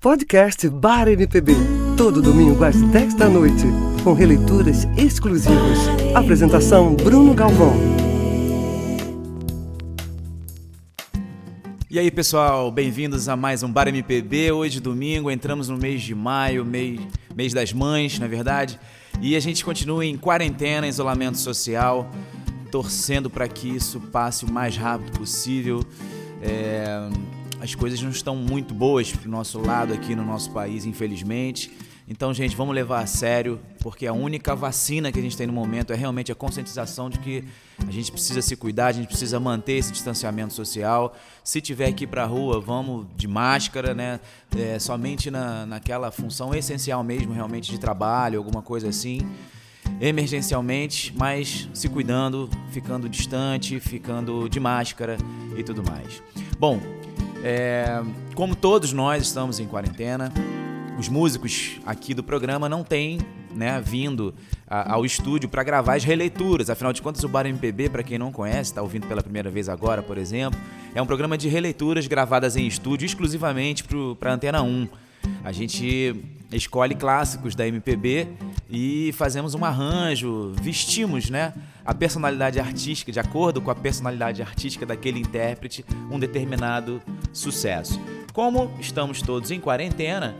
Podcast Bar MPB. Todo domingo às 10 da noite. Com releituras exclusivas. Apresentação Bruno Galvão. E aí, pessoal, bem-vindos a mais um Bar MPB. Hoje, domingo, entramos no mês de maio, mês, mês das mães, na verdade. E a gente continua em quarentena, isolamento social, torcendo para que isso passe o mais rápido possível. É as coisas não estão muito boas pro nosso lado aqui no nosso país, infelizmente. Então, gente, vamos levar a sério, porque a única vacina que a gente tem no momento é realmente a conscientização de que a gente precisa se cuidar, a gente precisa manter esse distanciamento social. Se tiver que ir para a rua, vamos de máscara, né? É, somente na, naquela função essencial mesmo, realmente de trabalho, alguma coisa assim emergencialmente, mas se cuidando, ficando distante, ficando de máscara e tudo mais. Bom, é, como todos nós estamos em quarentena, os músicos aqui do programa não têm né, vindo a, ao estúdio para gravar as releituras. Afinal de contas, o Bar MPB, para quem não conhece, está ouvindo pela primeira vez agora, por exemplo, é um programa de releituras gravadas em estúdio exclusivamente para Antena 1. A gente escolhe clássicos da MPB e fazemos um arranjo, vestimos, né, a personalidade artística, de acordo com a personalidade artística daquele intérprete, um determinado sucesso. Como estamos todos em quarentena,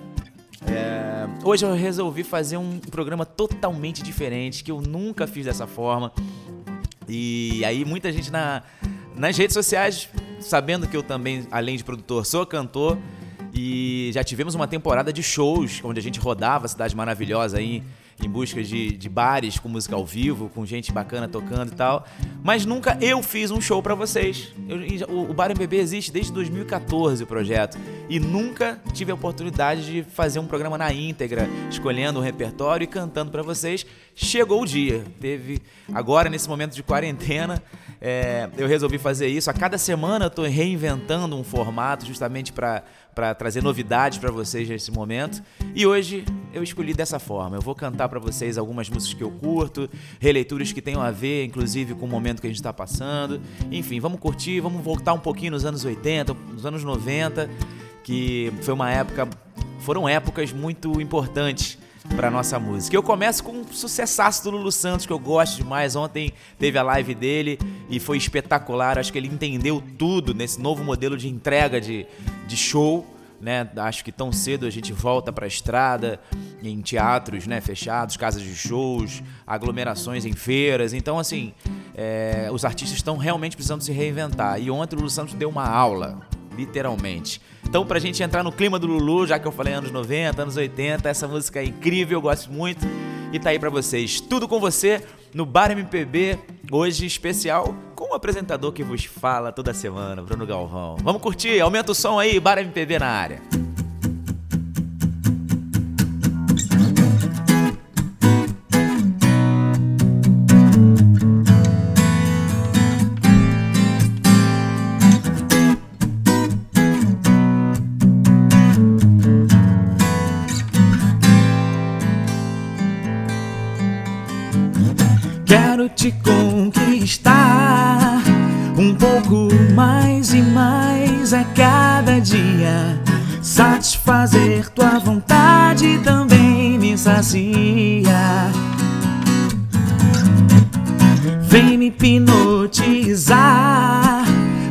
é, hoje eu resolvi fazer um programa totalmente diferente, que eu nunca fiz dessa forma. E aí muita gente na, nas redes sociais, sabendo que eu também, além de produtor, sou cantor, e já tivemos uma temporada de shows onde a gente rodava a cidade maravilhosa aí em busca de, de bares com música ao vivo, com gente bacana tocando e tal. Mas nunca eu fiz um show para vocês. Eu, o, o Bar MPB existe desde 2014 o projeto. E nunca tive a oportunidade de fazer um programa na íntegra, escolhendo um repertório e cantando para vocês. Chegou o dia. Teve. Agora, nesse momento de quarentena, é, eu resolvi fazer isso. A cada semana eu tô reinventando um formato justamente para para trazer novidades para vocês nesse momento. E hoje eu escolhi dessa forma. Eu vou cantar para vocês algumas músicas que eu curto, releituras que tenham a ver, inclusive, com o momento que a gente está passando. Enfim, vamos curtir, vamos voltar um pouquinho nos anos 80, nos anos 90, que foi uma época, foram épocas muito importantes para nossa música. Eu começo com um sucessaço do Lulu Santos que eu gosto demais. Ontem teve a live dele e foi espetacular. Acho que ele entendeu tudo nesse novo modelo de entrega de, de show. Né? Acho que tão cedo a gente volta para a estrada, em teatros né, fechados, casas de shows, aglomerações em feiras. Então, assim, é, os artistas estão realmente precisando se reinventar. E ontem o Lulu Santos deu uma aula, literalmente. Então, pra gente entrar no clima do Lulu, já que eu falei anos 90, anos 80, essa música é incrível, eu gosto muito. E tá aí pra vocês. Tudo com você no Bar MPB, hoje especial, com o apresentador que vos fala toda semana, Bruno Galvão. Vamos curtir, aumenta o som aí, Bar MPB na área. Te conquistar um pouco mais e mais a cada dia. Satisfazer tua vontade também me sacia. Vem me hipnotizar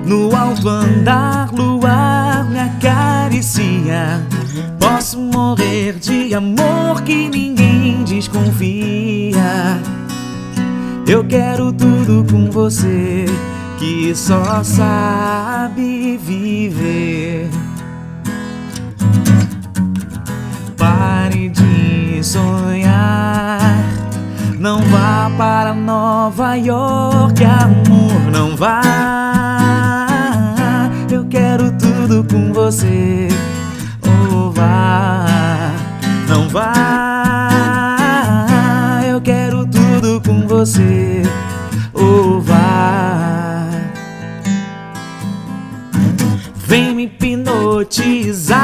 no alto andar, luar me acaricia. Posso morrer de amor que ninguém desconfia. Eu quero tudo com você que só sabe viver. Pare de sonhar. Não vá para Nova York, amor, não vá. Eu quero tudo com você. Oh, vá, não vá você ou vá. Vem me hipnotizar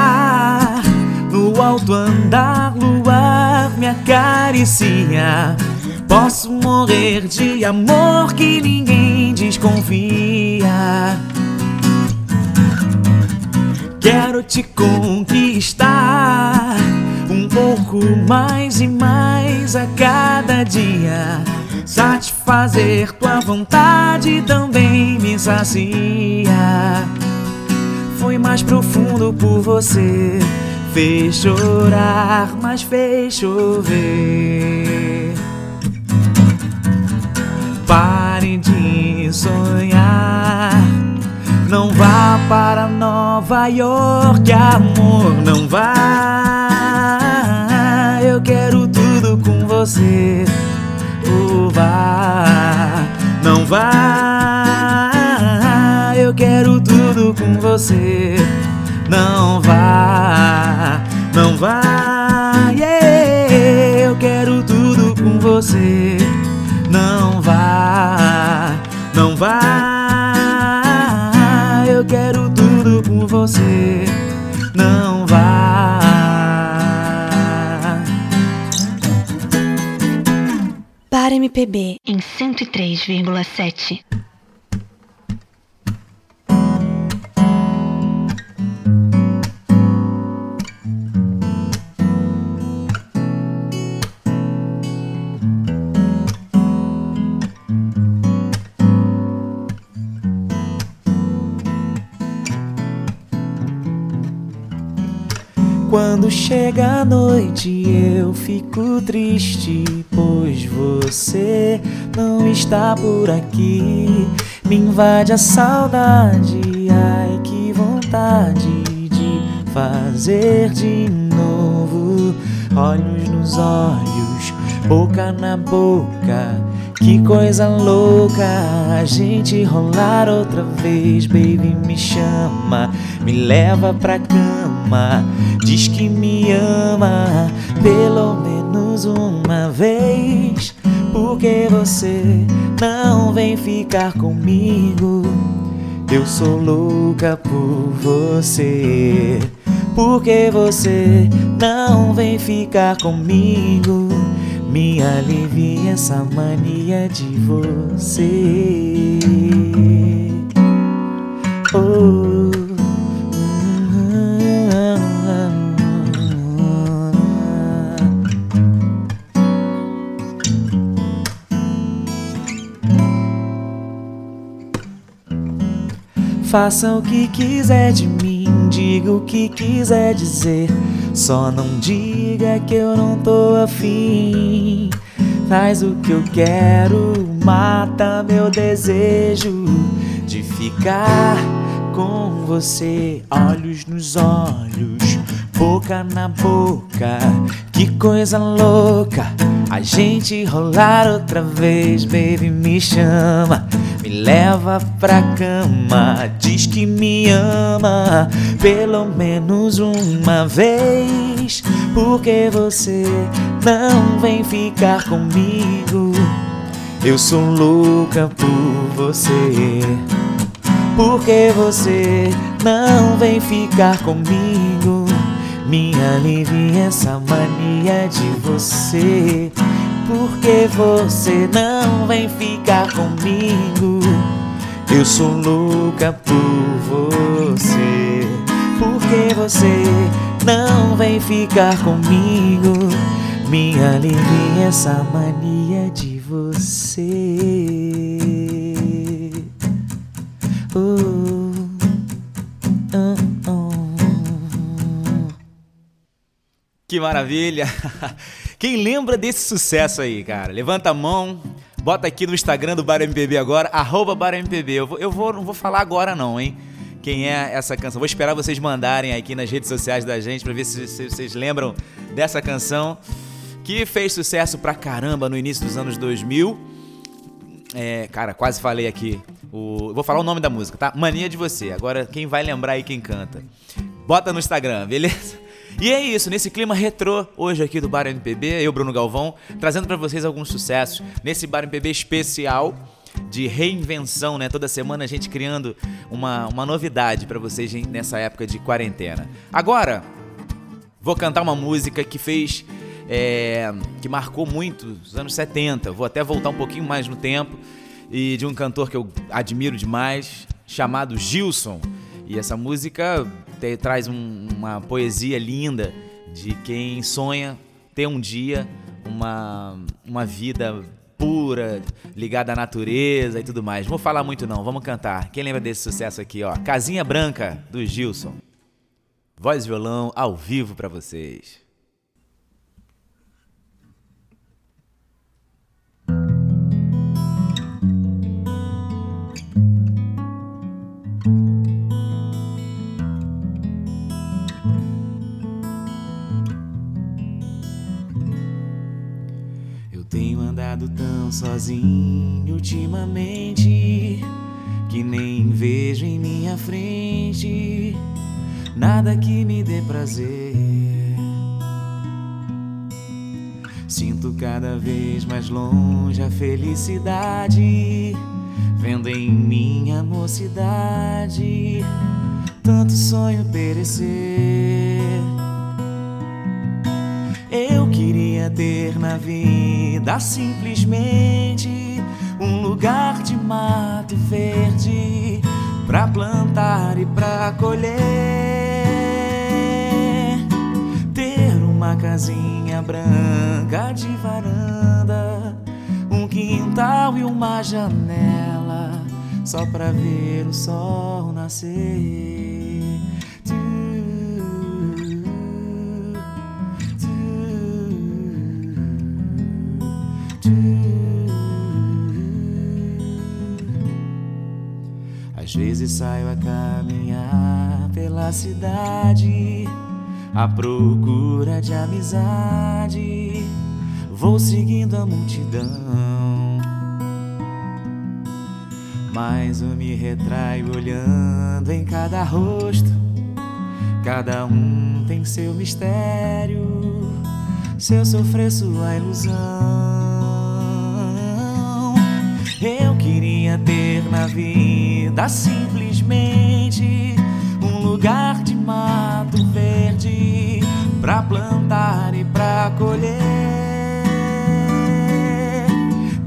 no alto andar, luar me acaricia. Posso morrer de amor que ninguém desconfia. Quero te conquistar um pouco mais e mais a cada dia. Satisfazer tua vontade também me sacia. Foi mais profundo por você. Fez chorar, mas fez chover. Pare de sonhar. Não vá para Nova York, amor, não vá. Eu quero tudo com você. Não vá. Eu quero tudo com você. Não vá, não vá. Yeah, eu quero tudo com você. Não vá, não vá. MPB em 103,7. Quando chega a noite eu fico triste, pois você não está por aqui. Me invade a saudade, ai que vontade de fazer de novo. Olhos nos olhos, boca na boca. Que coisa louca a gente rolar outra vez, baby. Me chama, me leva pra cama. Diz que me ama, pelo menos uma vez. Porque você não vem ficar comigo. Eu sou louca por você. Porque você não vem ficar comigo. Me alivia essa mania de você. Faça o que quiser de mim, diga o que quiser dizer. Só não diga que eu não tô afim. Faz o que eu quero, mata meu desejo de ficar com você. Olhos nos olhos, boca na boca. Que coisa louca a gente rolar outra vez, baby. Me chama, me leva pra cama. Diz que me ama, pelo menos uma vez. Porque você não vem ficar comigo. Eu sou louca por você. Porque você não vem ficar comigo. Me alivia essa mania de você. Porque você não vem ficar comigo. Eu sou louca por você. Porque você não vem ficar comigo. Me alivia essa mania de você. Oh, oh, Que maravilha! Quem lembra desse sucesso aí, cara? Levanta a mão, bota aqui no Instagram do Bar MPB agora, arroba Bar MPB. Eu, vou, eu vou, não vou falar agora não, hein? Quem é essa canção? Vou esperar vocês mandarem aqui nas redes sociais da gente pra ver se, se vocês lembram dessa canção que fez sucesso pra caramba no início dos anos 2000. É, cara, quase falei aqui. O, vou falar o nome da música, tá? Mania de Você. Agora, quem vai lembrar aí quem canta? Bota no Instagram, beleza? E é isso, nesse clima retrô, hoje aqui do Bar MPB, eu, Bruno Galvão, trazendo para vocês alguns sucessos nesse Bar MPB especial de reinvenção, né? Toda semana a gente criando uma, uma novidade para vocês nessa época de quarentena. Agora, vou cantar uma música que fez. É, que marcou muito os anos 70. Vou até voltar um pouquinho mais no tempo. E de um cantor que eu admiro demais, chamado Gilson. E essa música te- traz um- uma poesia linda de quem sonha ter um dia uma, uma vida pura, ligada à natureza e tudo mais. Não vou falar muito não, vamos cantar. Quem lembra desse sucesso aqui, ó? Casinha Branca, do Gilson. Voz e violão ao vivo pra vocês. Tão sozinho ultimamente que nem vejo em minha frente nada que me dê prazer. Sinto cada vez mais longe a felicidade, vendo em minha mocidade tanto sonho perecer. Queria ter na vida simplesmente um lugar de mato verde pra plantar e pra colher. Ter uma casinha branca de varanda, um quintal e uma janela só pra ver o sol nascer. Às vezes saio a caminhar pela cidade à procura de amizade. Vou seguindo a multidão, mas eu me retraio olhando em cada rosto. Cada um tem seu mistério, seu sofrer, sua ilusão. Eu queria ter na vida simplesmente um lugar de mato verde pra plantar e pra colher.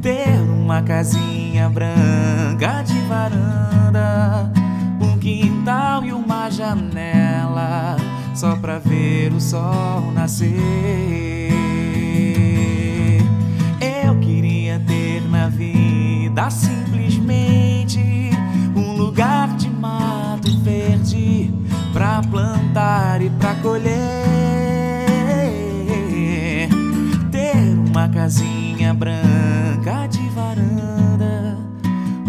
Ter uma casinha branca de varanda, um quintal e uma janela só pra ver o sol nascer. Vida simplesmente um lugar de mato verde pra plantar e pra colher. Ter uma casinha branca de varanda,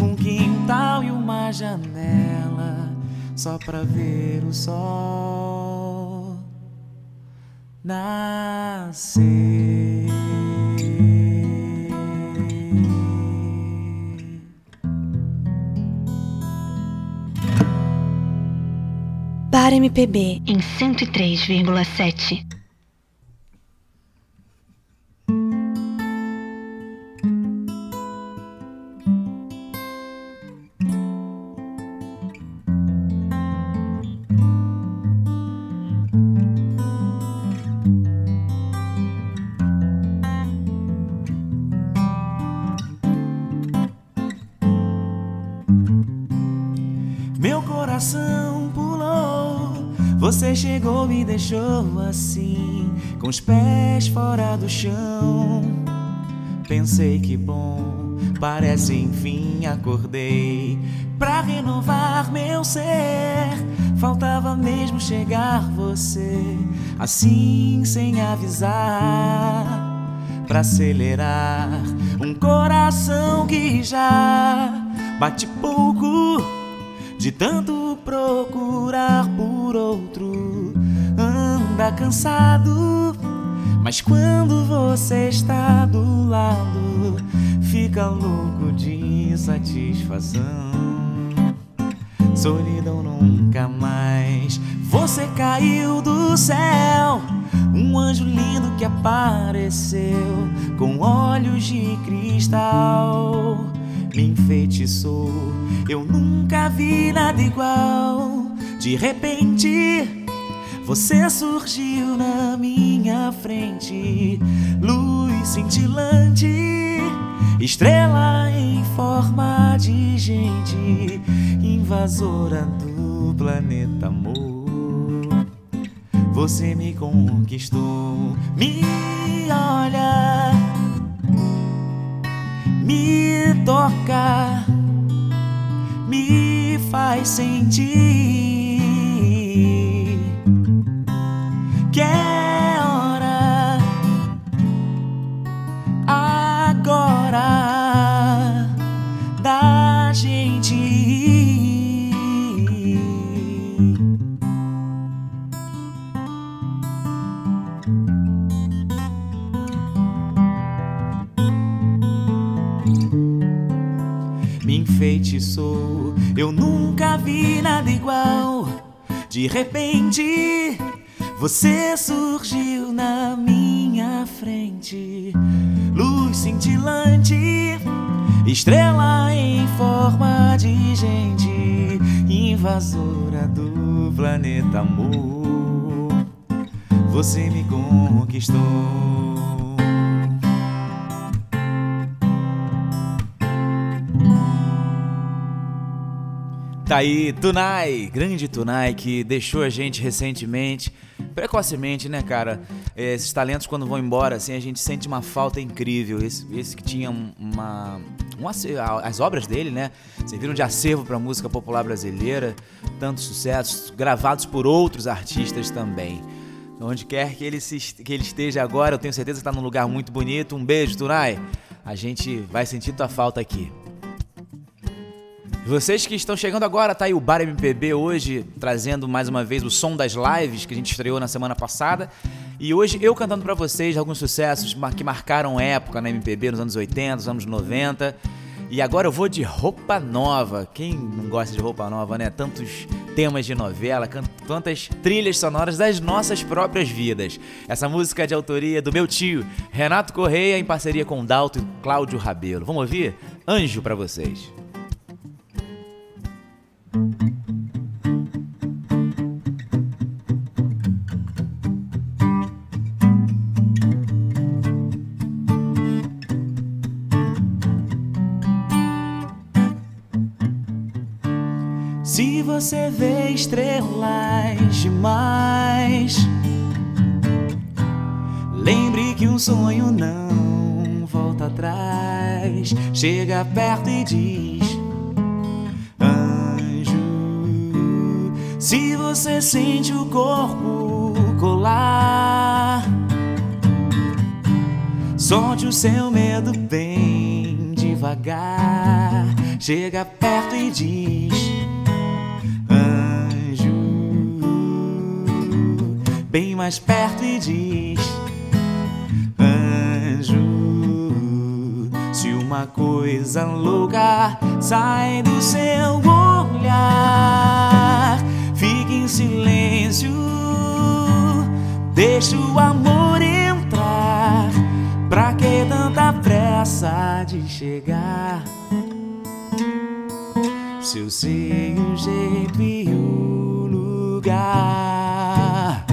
um quintal e uma janela só pra ver o sol nascer. Bar MPB em 103,7. Deixou assim, com os pés fora do chão. Pensei que bom, parece enfim acordei pra renovar meu ser. Faltava mesmo chegar você, assim sem avisar. Pra acelerar um coração que já bate pouco de tanto procurar por outro, anda cansado. Mas quando você está do lado, fica louco de satisfação. Solidão nunca mais. Você caiu do céu, um anjo lindo que apareceu com olhos de cristal. Me enfeitiçou, eu nunca vi nada igual. De repente, você surgiu na minha frente, luz cintilante, estrela em forma de gente, invasora do planeta amor. você me conquistou. Me olha, me toca, me faz sentir. Eu nunca vi nada igual. De repente, você surgiu na minha frente. Luz cintilante, estrela em forma de gente, invasora do planeta amor. Você me conquistou. Tá aí, Tunai, grande Tunai, que deixou a gente recentemente, precocemente, né, cara? Esses talentos, quando vão embora, assim, a gente sente uma falta incrível. Esse, esse que tinha uma. Um as obras dele, né? Serviram de acervo para música popular brasileira, tantos sucessos, gravados por outros artistas também. Onde quer que ele, se, que ele esteja agora, eu tenho certeza que está num lugar muito bonito. Um beijo, Tunai. A gente vai sentir tua falta aqui. Vocês que estão chegando agora, tá aí o Bar MPB hoje trazendo mais uma vez o som das lives que a gente estreou na semana passada. E hoje eu cantando para vocês alguns sucessos que marcaram época na MPB nos anos 80, nos anos 90. E agora eu vou de roupa nova. Quem não gosta de roupa nova, né? Tantos temas de novela, tantas trilhas sonoras das nossas próprias vidas. Essa música é de autoria do meu tio, Renato Correia, em parceria com Dalto e Cláudio Rabelo. Vamos ouvir? Anjo para vocês. Se você vê estrelas demais, lembre que um sonho não volta atrás. Chega perto e diz Se você sente o corpo colar, solte o seu medo bem devagar. Chega perto e diz: Anjo, bem mais perto e diz: Anjo, se uma coisa louca sai do seu olhar silêncio. Deixa o amor entrar. Pra que tanta pressa de chegar? Se eu sei o jeito e o lugar,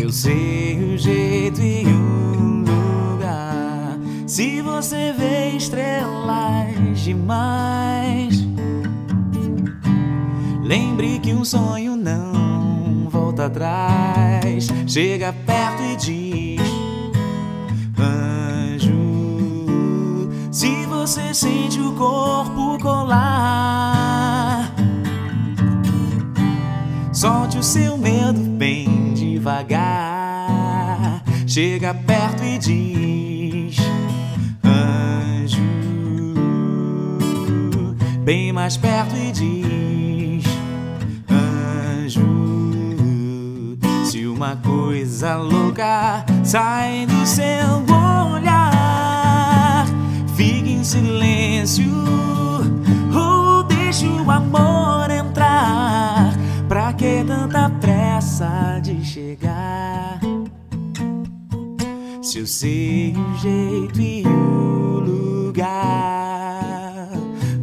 eu sei o jeito e o lugar. Se você vê estrelas demais que um sonho não volta atrás. Chega perto e diz: Anjo, se você sente o corpo colar, solte o seu medo bem devagar. Chega perto e diz: Anjo, bem mais perto e diz. Uma coisa louca sai do seu olhar. Fique em silêncio ou deixe o amor entrar. Pra que tanta pressa de chegar? Se eu sei o jeito e o lugar,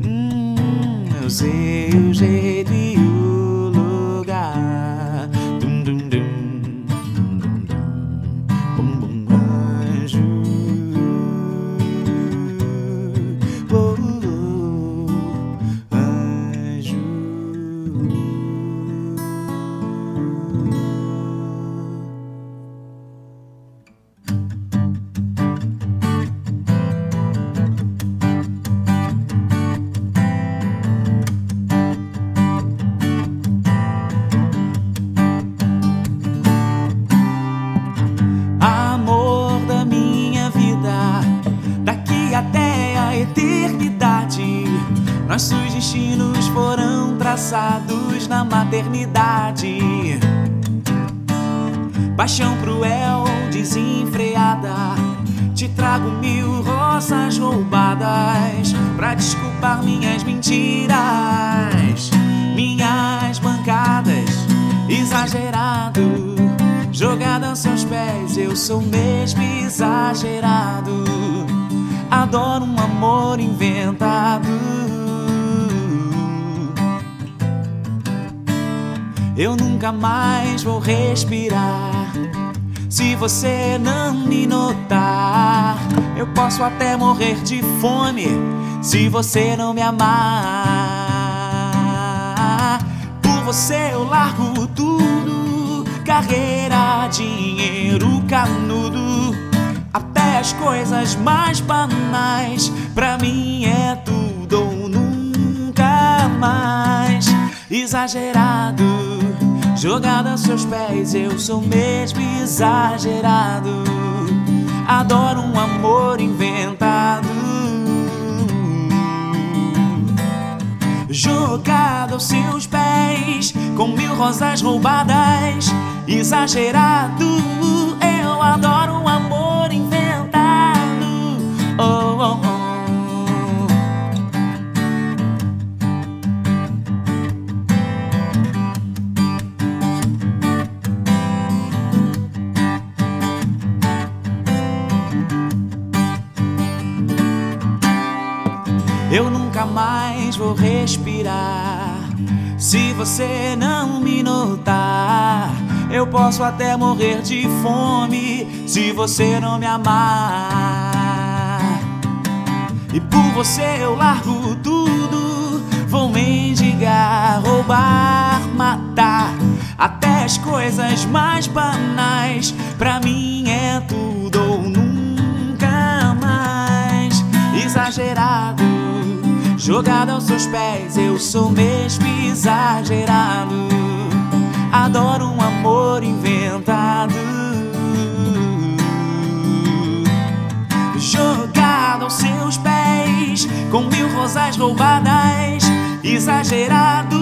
hum, eu sei o jeito e mentiras, minhas bancadas, exagerado. Jogada aos seus pés, eu sou mesmo exagerado. Adoro um amor inventado. Eu nunca mais vou respirar. Se você não me notar, eu posso até morrer de fome. Se você não me amar, por você eu largo tudo: carreira, dinheiro, canudo, até as coisas mais banais. Pra mim é tudo ou nunca mais. Exagerado Jogada aos seus pés, eu sou mesmo exagerado. Adoro um amor inventado. Jogada aos seus pés, com mil rosas roubadas. Exagerado, eu adoro um amor inventado. Oh, oh, oh. Eu nunca mais vou respirar. Se você não me notar, eu posso até morrer de fome. Se você não me amar, e por você eu largo tudo. Vou mendigar, roubar, matar. Até as coisas mais banais, pra mim é tudo ou nunca mais. Exagerado Jogada aos seus pés, eu sou mesmo exagerado. Adoro um amor inventado. Jogada aos seus pés, com mil rosas roubadas. Exagerado,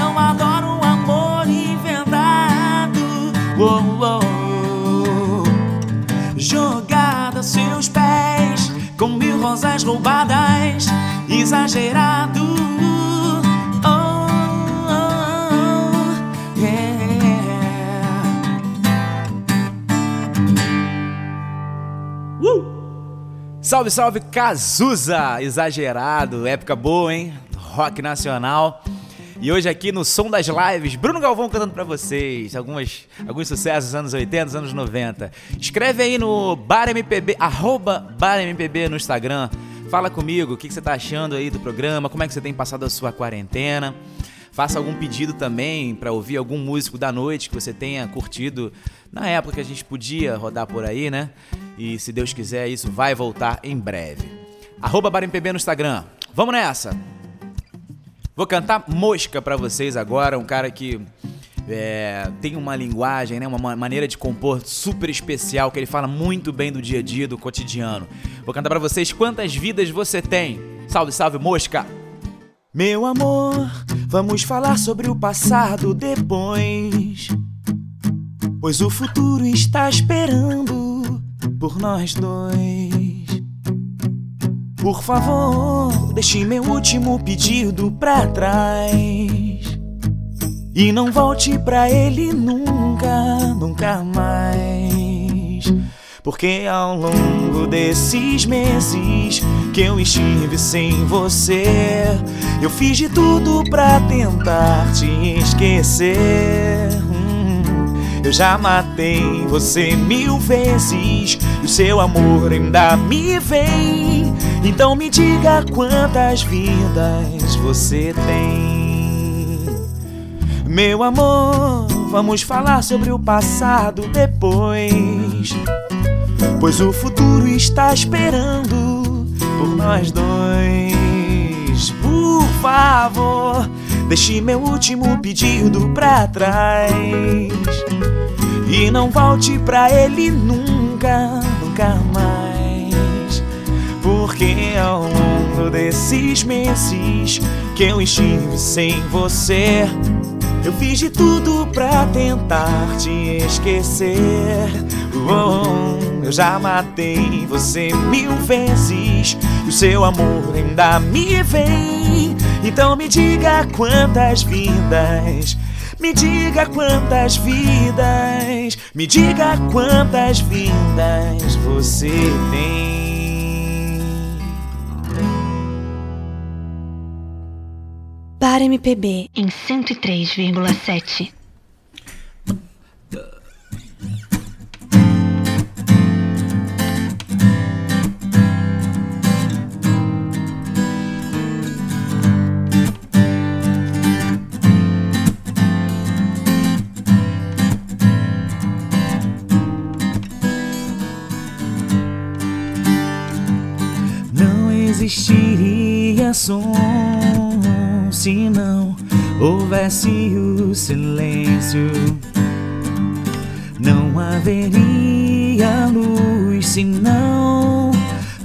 eu adoro um amor inventado. Oh, oh. Jogada aos seus pés, com mil rosas roubadas exagerado. Oh, oh, yeah. Uh! Salve, salve, Cazuza! Exagerado, época boa, hein? Rock nacional. E hoje aqui no Som das Lives, Bruno Galvão cantando para vocês algumas, alguns sucessos anos 80, anos 90. Escreve aí no BarMPB, arroba BarMPB no Instagram. Fala comigo, o que você está achando aí do programa, como é que você tem passado a sua quarentena. Faça algum pedido também para ouvir algum músico da noite que você tenha curtido na época que a gente podia rodar por aí, né? E se Deus quiser, isso vai voltar em breve. Arroba BarMPB no Instagram. Vamos nessa! Vou cantar Mosca para vocês agora, um cara que é, tem uma linguagem, né, uma maneira de compor super especial, que ele fala muito bem do dia a dia, do cotidiano. Vou cantar para vocês quantas vidas você tem. Salve, salve, mosca! Meu amor, vamos falar sobre o passado depois. Pois o futuro está esperando por nós dois. Por favor, deixe meu último pedido pra trás. E não volte pra ele nunca, nunca mais. Porque ao longo desses meses que eu estive sem você, eu fiz de tudo pra tentar te esquecer. Hum, eu já matei você mil vezes e o seu amor ainda me vem. Então me diga quantas vidas você tem. Meu amor, vamos falar sobre o passado depois. Pois o futuro está esperando por nós dois. Por favor, deixe meu último pedido pra trás. E não volte pra ele nunca, nunca mais. Porque ao longo todos esses meses que eu estive sem você. Eu fiz de tudo pra tentar te esquecer. Oh, eu já matei você mil vezes. E o seu amor ainda me vem. Então me diga quantas vidas. Me diga quantas vidas. Me diga quantas vidas você tem. Para MPB em 103,7. Não existiria som se não houvesse o silêncio. Não haveria luz se não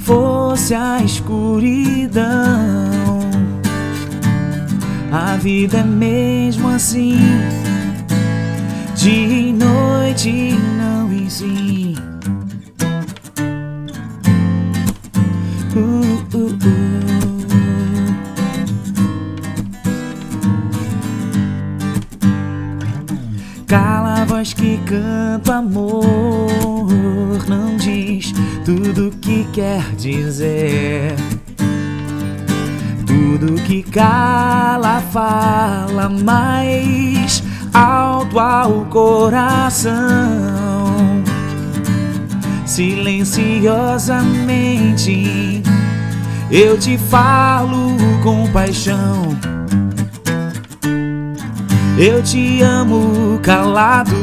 fosse a escuridão. A vida é mesmo assim, dia e noite não existe. Uh, uh, uh. A voz que canta amor, não diz tudo que quer dizer. Tudo que cala fala mais alto ao coração. Silenciosamente eu te falo com paixão. Eu te amo calado,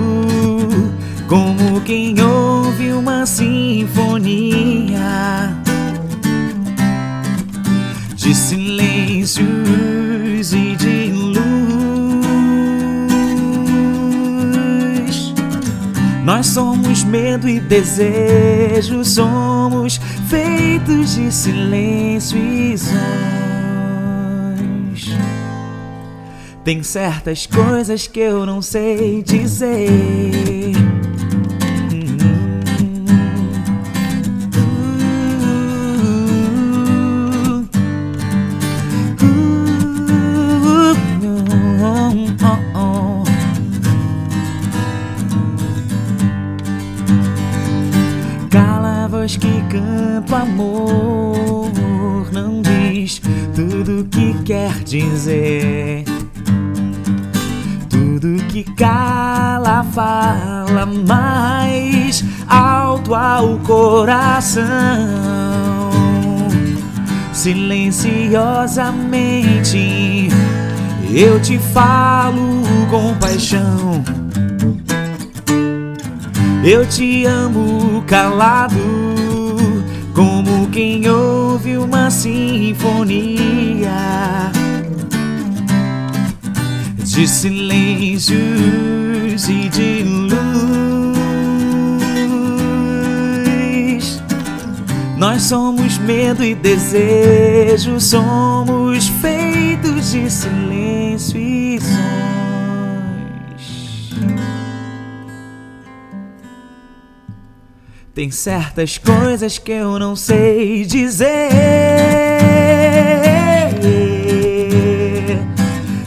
como quem ouve uma sinfonia de silêncios e de luz. Nós somos medo e desejo, somos feitos de silêncio e som. Tem certas coisas que eu não sei dizer. Cala a voz que canta amor, não diz tudo que quer dizer. Mais alto ao coração. Silenciosamente eu te falo com paixão. Eu te amo calado, como quem ouve uma sinfonia de silêncios e de Nós somos medo e desejo, somos feitos de silêncio e sons. Tem certas coisas que eu não sei dizer.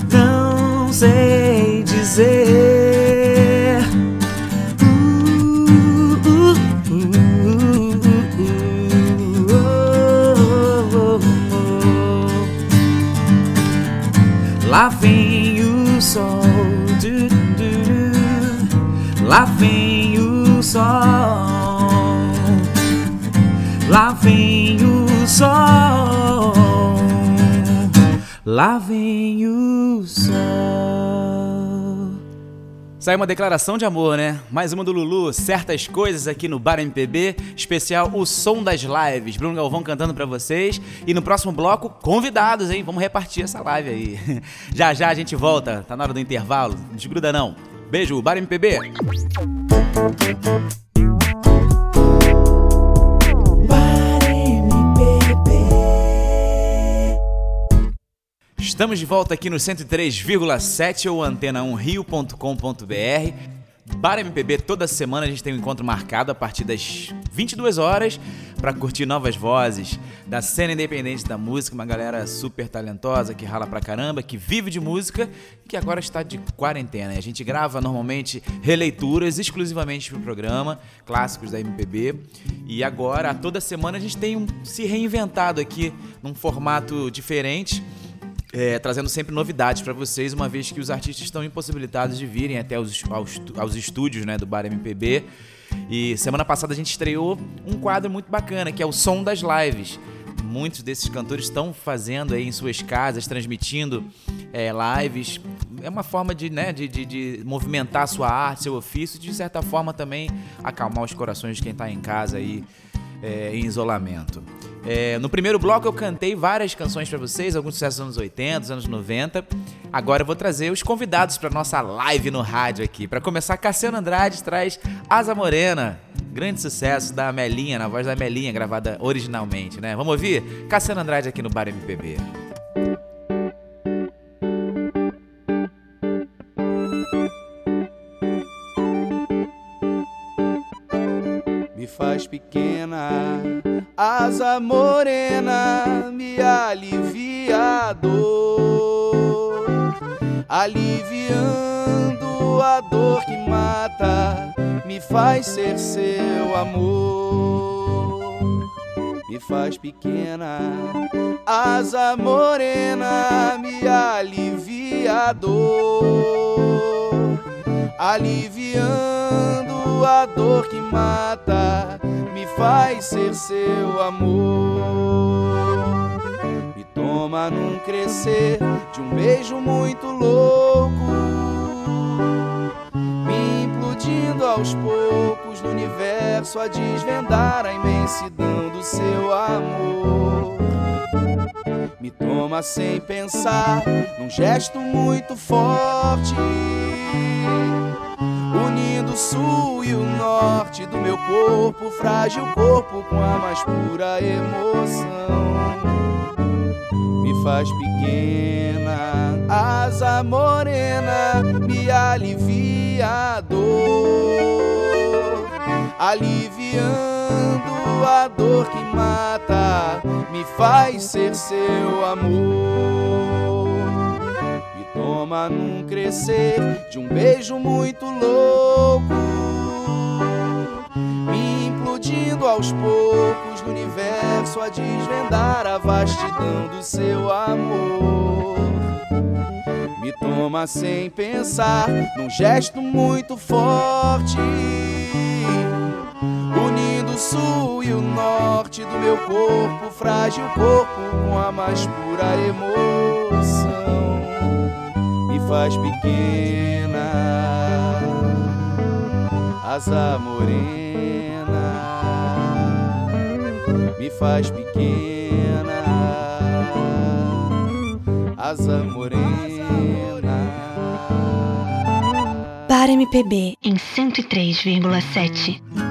Não sei sol. Lá vem o sol, lá vem o sol. Saiu uma declaração de amor, né? Mais uma do Lulu, certas coisas aqui no Bar MPB, especial O Som das Lives. Bruno Galvão cantando pra vocês. E no próximo bloco, convidados, hein? Vamos repartir essa live aí. Já já a gente volta, tá na hora do intervalo. Não desgruda não. Beijo, Bar MPB. Estamos de volta aqui no 103,7 ou antena1rio.com.br Bar MPB toda semana a gente tem um encontro marcado a partir das 22 horas para curtir novas vozes da cena independente da música, uma galera super talentosa que rala pra caramba, que vive de música, que agora está de quarentena. A gente grava normalmente releituras exclusivamente pro programa, clássicos da MPB, e agora toda semana a gente tem um, se reinventado aqui num formato diferente é, trazendo sempre novidades para vocês, uma vez que os artistas estão impossibilitados de virem até os, aos, aos estúdios né, do Bar MPB. E semana passada a gente estreou um quadro muito bacana, que é o Som das Lives. Muitos desses cantores estão fazendo aí em suas casas, transmitindo é, lives. É uma forma de, né, de, de, de movimentar sua arte, seu ofício, e de certa forma também acalmar os corações de quem está em casa aí é, em isolamento. É, no primeiro bloco eu cantei várias canções para vocês, alguns sucessos dos anos 80, dos anos 90. Agora eu vou trazer os convidados para nossa live no rádio aqui. Para começar, Cassiano Andrade traz Asa Morena, grande sucesso da Melinha, na voz da Melinha, gravada originalmente, né? Vamos ouvir? Cassiano Andrade aqui no Bar MPB. Faz pequena asa morena me alivia a dor, aliviando a dor que mata, me faz ser seu amor. Me faz pequena, asa morena me alivia a dor, aliviando a dor que mata faz ser seu amor. Me toma num crescer de um beijo muito louco, me implodindo aos poucos no universo a desvendar a imensidão do seu amor. Me toma sem pensar, num gesto muito forte unindo o sul e o norte do meu corpo, frágil corpo com a mais pura emoção. Me faz pequena, asa morena, me alivia a dor, aliviando a dor que mata, me faz ser seu amor toma num crescer de um beijo muito louco, me implodindo aos poucos no universo a desvendar a vastidão do seu amor. Me toma sem pensar num gesto muito forte, unindo o sul e o norte do meu corpo, frágil corpo com a mais pura emoção faz pequena, asa morena, me faz pequena, asa morena. Para MPB em 103,7.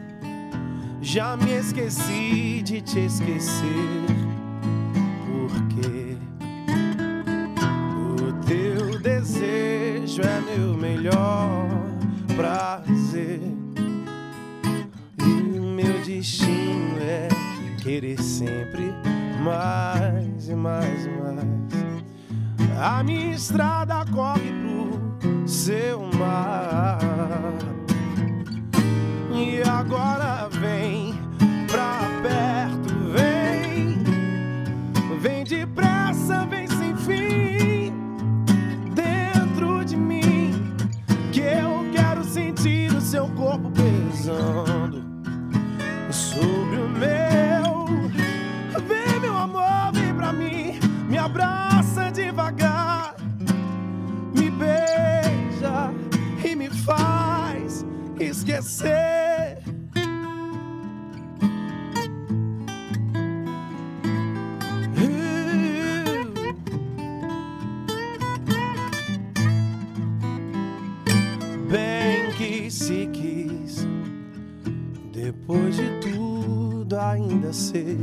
Já me esqueci de te esquecer. Porque o teu desejo é meu melhor prazer. E meu destino querer sempre mais e mais e mais. A minha estrada corre pro seu mar. E agora vem seu corpo pesando sobre o meu. Vem, meu amor, vem pra mim, me abraça devagar, me beija e me faz esquecer. Ainda ser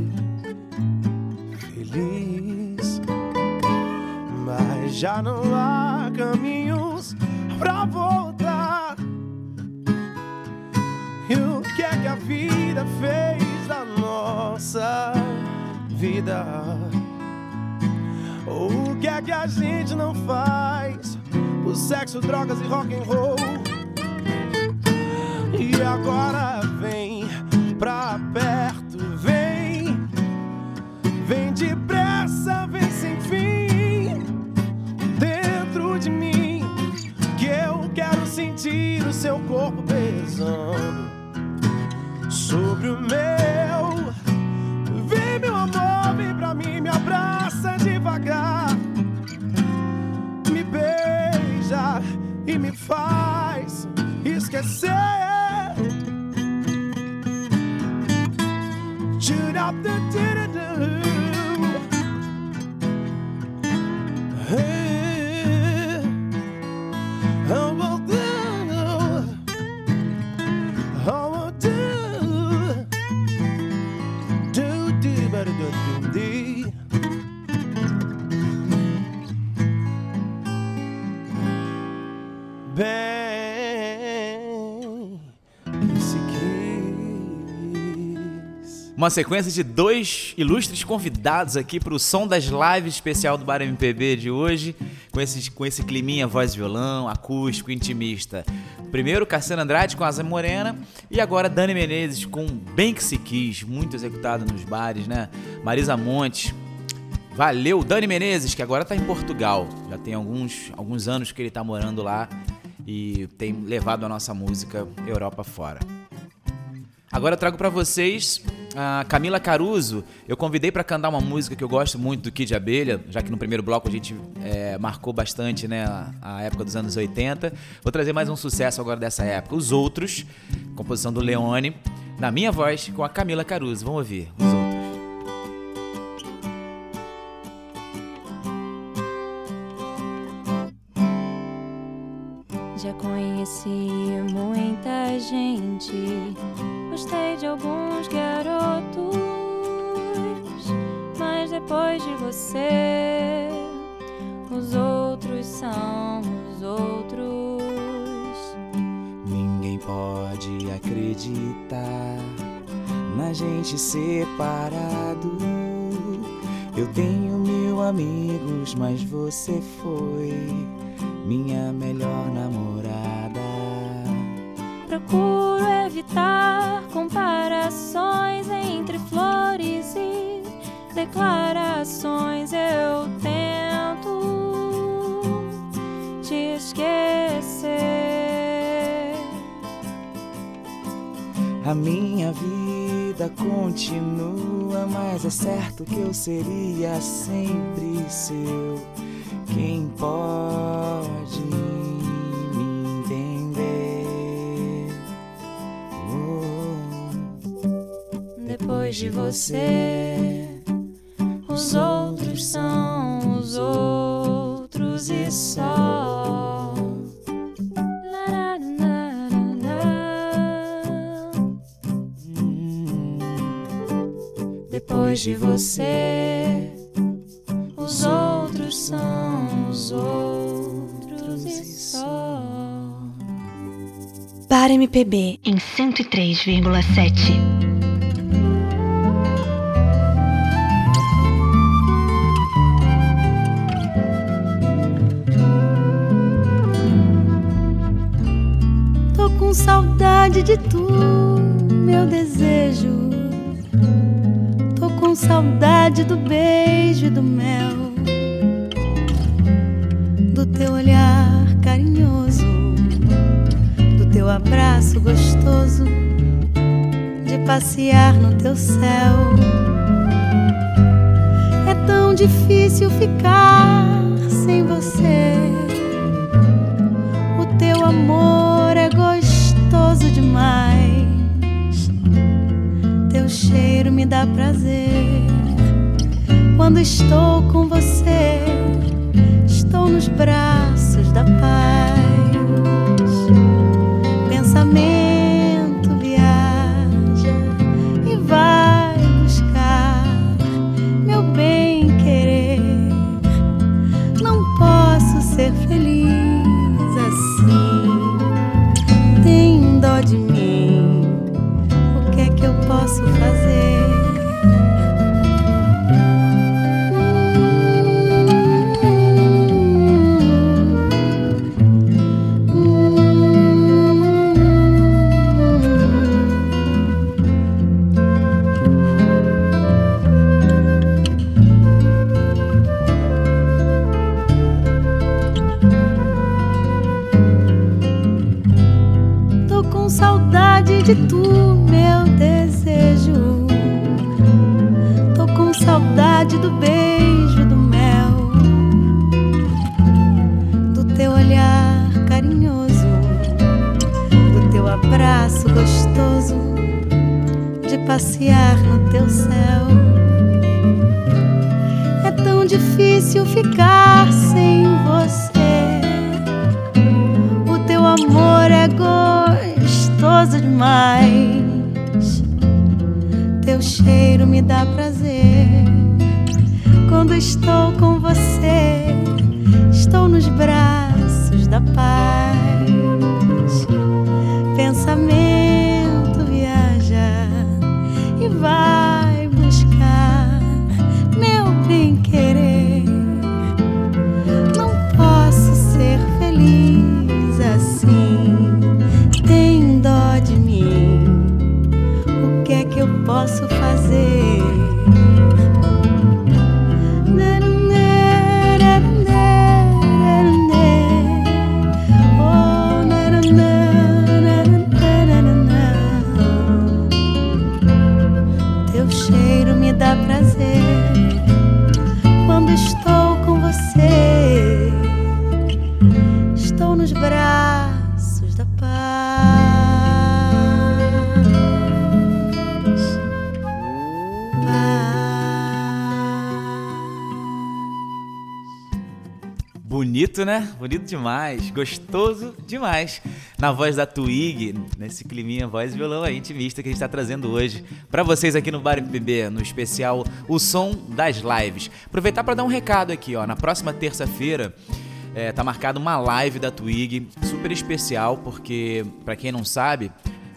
feliz. Mas já não há caminhos pra voltar. E o que é que a vida fez da nossa vida? O que é que a gente não faz por sexo, drogas e rock and roll? E agora Uma sequência de dois ilustres convidados aqui para o som das lives especial do Bar MPB de hoje, com esse, com esse climinha voz violão, acústico, intimista. Primeiro, Cassiano Andrade com Asa Morena e agora Dani Menezes com Bem Que Se Quis, muito executado nos bares, né? Marisa Monte. Valeu, Dani Menezes, que agora está em Portugal. Já tem alguns, alguns anos que ele está morando lá e tem levado a nossa música Europa fora. Agora eu trago pra vocês a Camila Caruso. Eu convidei pra cantar uma música que eu gosto muito do Kid Abelha, já que no primeiro bloco a gente é, marcou bastante né, a época dos anos 80. Vou trazer mais um sucesso agora dessa época. Os Outros, composição do Leone, na minha voz com a Camila Caruso. Vamos ouvir Os Outros. Já conheci muita gente, gostei de alguns garotos, mas depois de você, os outros são os outros. Ninguém pode acreditar na gente separado. Eu tenho mil amigos, mas você foi minha melhor namorada. Procuro evitar comparações entre flores e declarações. Eu tento te esquecer. A minha vida continua, mas é certo que eu seria sempre seu. Quem pode de você, os outros são os outros e só. Depois de você, os outros são os outros e só. Bar MPB em 103,7. Saudade de tu, meu desejo. Tô com saudade do beijo e do mel, do teu olhar carinhoso, do teu abraço gostoso, de passear no teu céu. É tão difícil ficar Quando estou com você, prazer quando estou com você. Estou nos braços da paz. Bonito, né? Bonito demais. Gostoso demais. Na voz da Twig, nesse climinha voz e violão aí, intimista que a gente tá trazendo hoje pra vocês aqui no Bar MPB, no especial O Som das Lives. Aproveitar pra dar um recado aqui, ó. Na próxima terça-feira é, tá marcada uma live da Twig, super especial, porque, pra quem não sabe,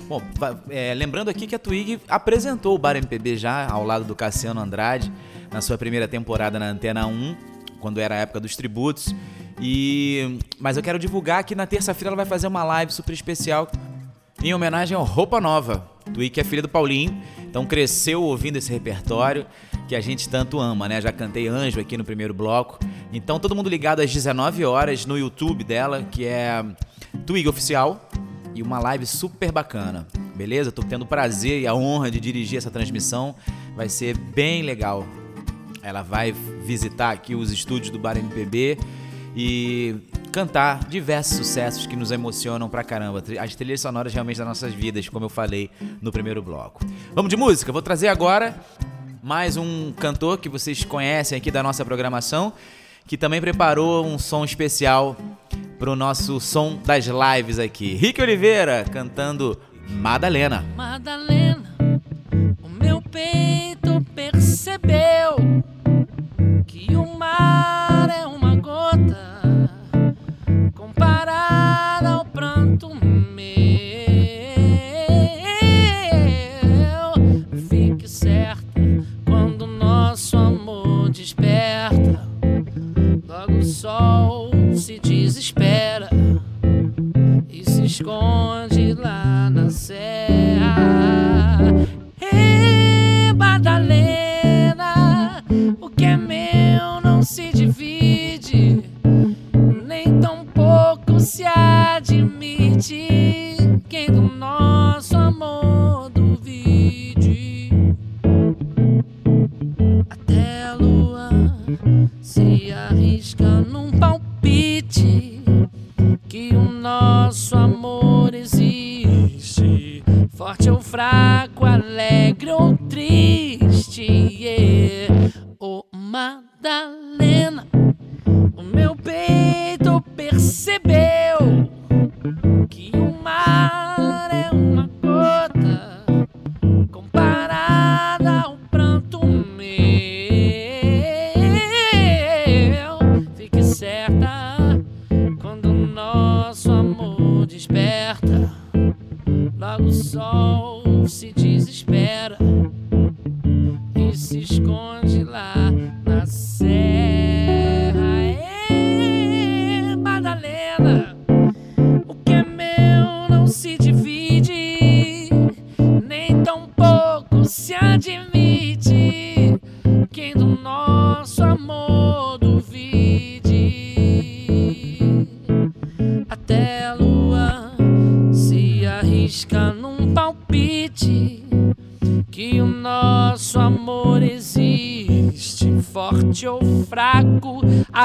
Bom, é, lembrando aqui que a Twig apresentou o Bar MPB já ao lado do Cassiano Andrade na sua primeira temporada na Antena 1, quando era a época dos tributos. E mas eu quero divulgar que na terça-feira ela vai fazer uma live super especial em homenagem ao Roupa Nova. Twig é filha do Paulinho, então cresceu ouvindo esse repertório que a gente tanto ama, né? Já cantei Anjo aqui no primeiro bloco. Então todo mundo ligado às 19 horas no YouTube dela, que é Twig Oficial e uma live super bacana, beleza? Tô tendo o prazer e a honra de dirigir essa transmissão, vai ser bem legal. Ela vai visitar aqui os estúdios do Bar MPB e cantar diversos sucessos que nos emocionam pra caramba. As trilhas sonoras realmente das nossas vidas, como eu falei no primeiro bloco. Vamos de música? Vou trazer agora mais um cantor que vocês conhecem aqui da nossa programação, que também preparou um som especial pro nosso som das lives aqui. Rick Oliveira cantando Madalena. Madalena, o meu peito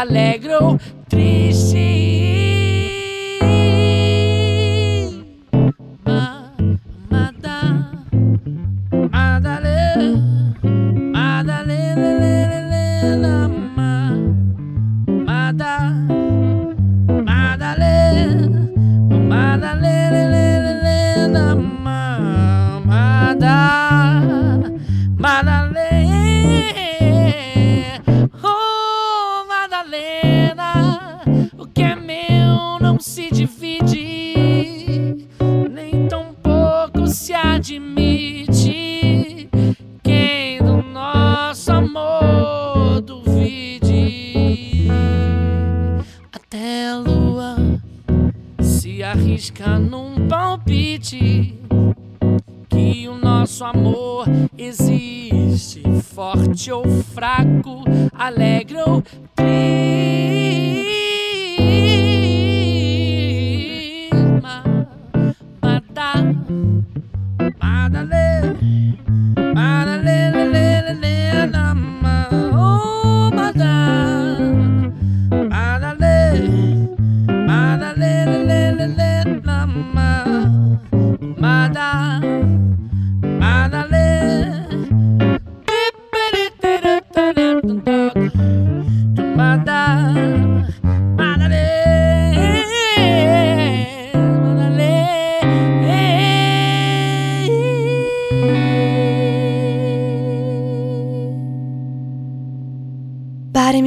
alegre.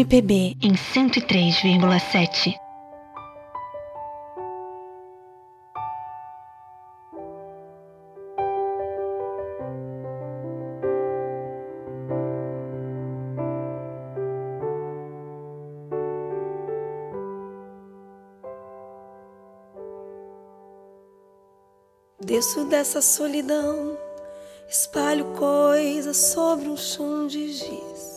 MPB em 103,7. Desço dessa solidão, espalho coisas sobre um chão de giz.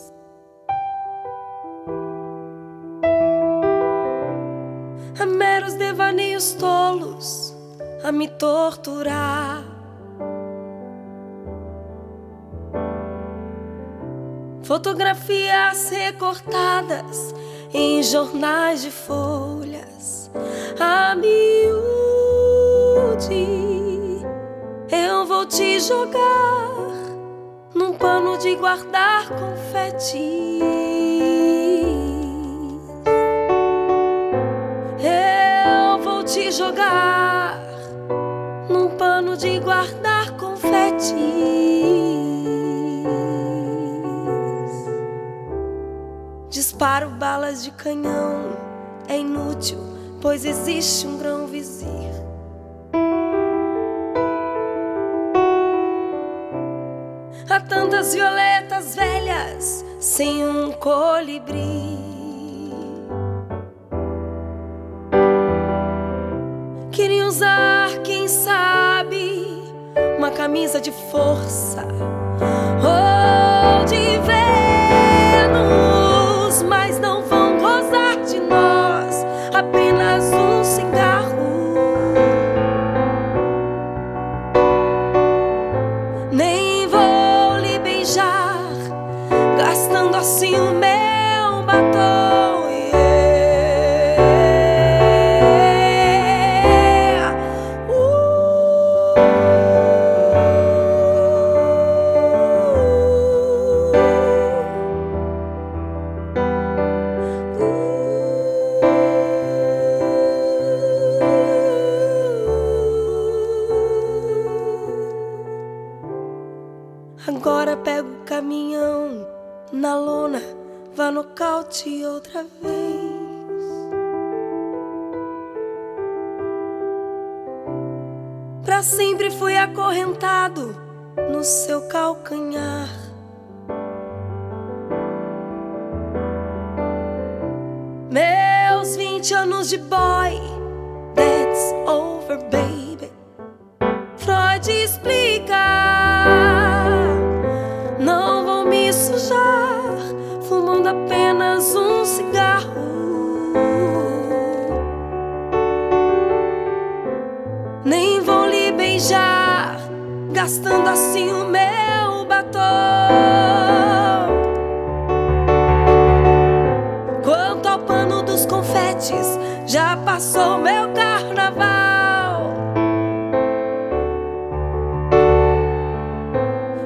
meus devaneios tolos a me torturar. Fotografias recortadas em jornais de folhas a miúde. Eu vou te jogar num pano de guardar confetes. Hey jogar num pano de guardar confetes. Disparo balas de canhão, é inútil, pois existe um grão vizir. Há tantas violetas velhas sem um colibri. Queria usar, quem sabe, uma camisa de força.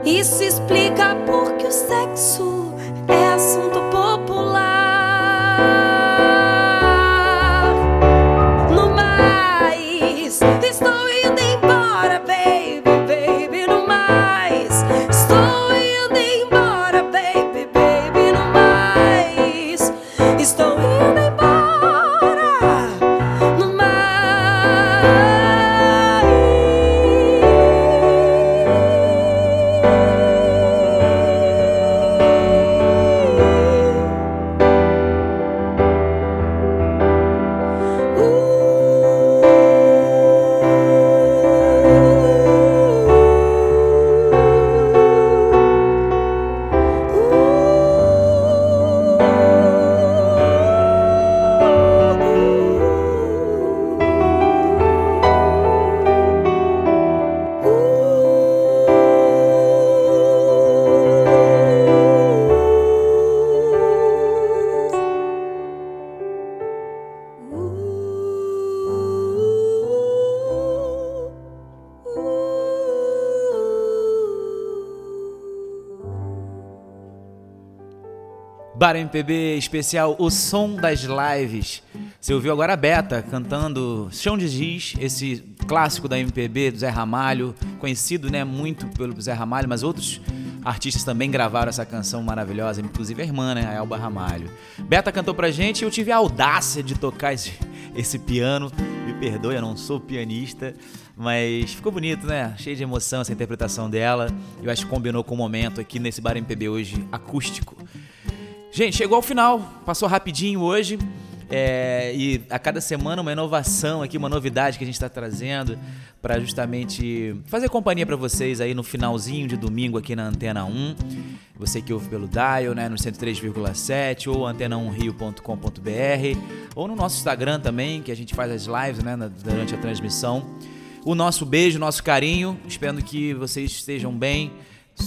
Isso explica porque o sexo é assunto popular. Bar MPB especial O Som das Lives. Você ouviu agora a Beta cantando Chão de Giz, esse clássico da MPB do Zé Ramalho, conhecido né, muito pelo Zé Ramalho, mas outros artistas também gravaram essa canção maravilhosa, inclusive a irmã, né, a Elba Ramalho. Beta cantou pra gente e eu tive a audácia de tocar esse, esse piano. Me perdoe, eu não sou pianista, mas ficou bonito, né? Cheio de emoção essa interpretação dela. Eu acho que combinou com o momento aqui nesse Bar MPB hoje acústico. Gente, chegou ao final, passou rapidinho hoje. é, e a cada semana uma inovação aqui, uma novidade que a gente está trazendo para justamente fazer companhia para vocês aí no finalzinho de domingo aqui na Antena 1. Você que ouve pelo Dial, né, no 103,7 ou antena1rio.com.br ou no nosso Instagram também, que a gente faz as lives, né, durante a transmissão. O nosso beijo, nosso carinho, esperando que vocês estejam bem,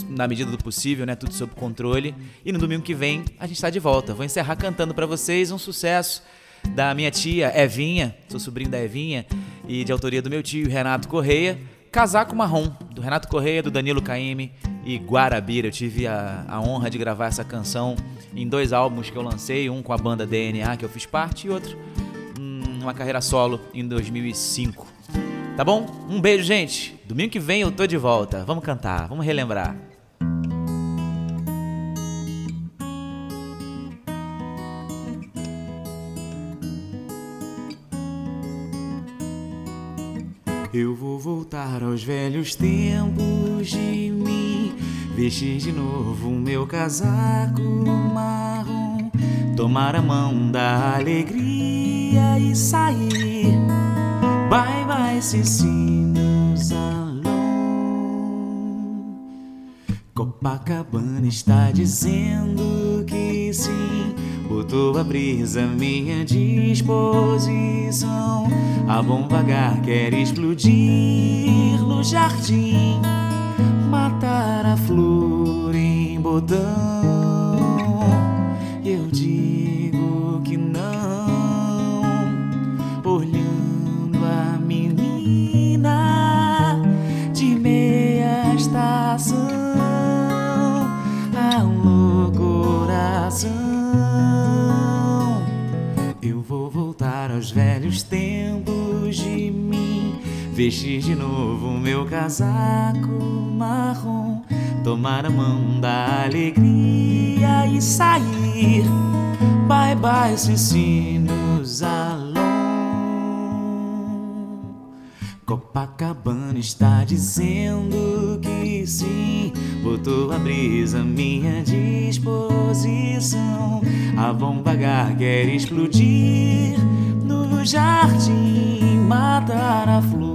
na medida do possível, né? Tudo sob controle. E no domingo que vem a gente está de volta. Vou encerrar cantando para vocês um sucesso da minha tia Evinha, sou sobrinho da Evinha, e de autoria do meu tio Renato Correia, Casaco Marrom, do Renato Correia, do Danilo Caime e Guarabira. Eu tive a, a honra de gravar essa canção em dois álbuns que eu lancei, um com a banda DNA, que eu fiz parte, e outro hum, uma carreira solo em 2005. Tá bom? Um beijo, gente. Domingo que vem eu tô de volta. Vamos cantar, vamos relembrar. Eu vou voltar aos velhos tempos de mim, vestir de novo o meu casaco marrom, tomar a mão da alegria e sair. Bye bye, Cecília Salão. Copacabana está dizendo que sim, botou a brisa à minha disposição. A bomba H quer explodir no jardim, matar a flor em botão. Vestir de novo meu casaco marrom. tomar a mão da alegria e sair. Bye bye, Cicinos Alon. Copacabana está dizendo que sim, botou a brisa à minha disposição. A bomba quer explodir no jardim, matar a flor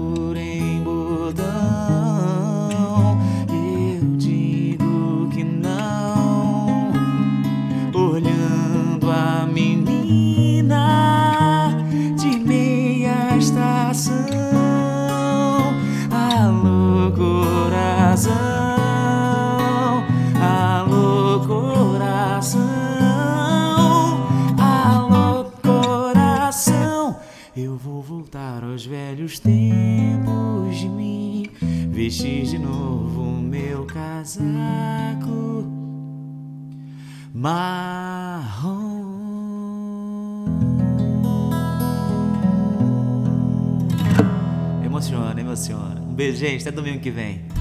marrom. Emociona, emociona. Um beijo, gente. Até domingo que vem.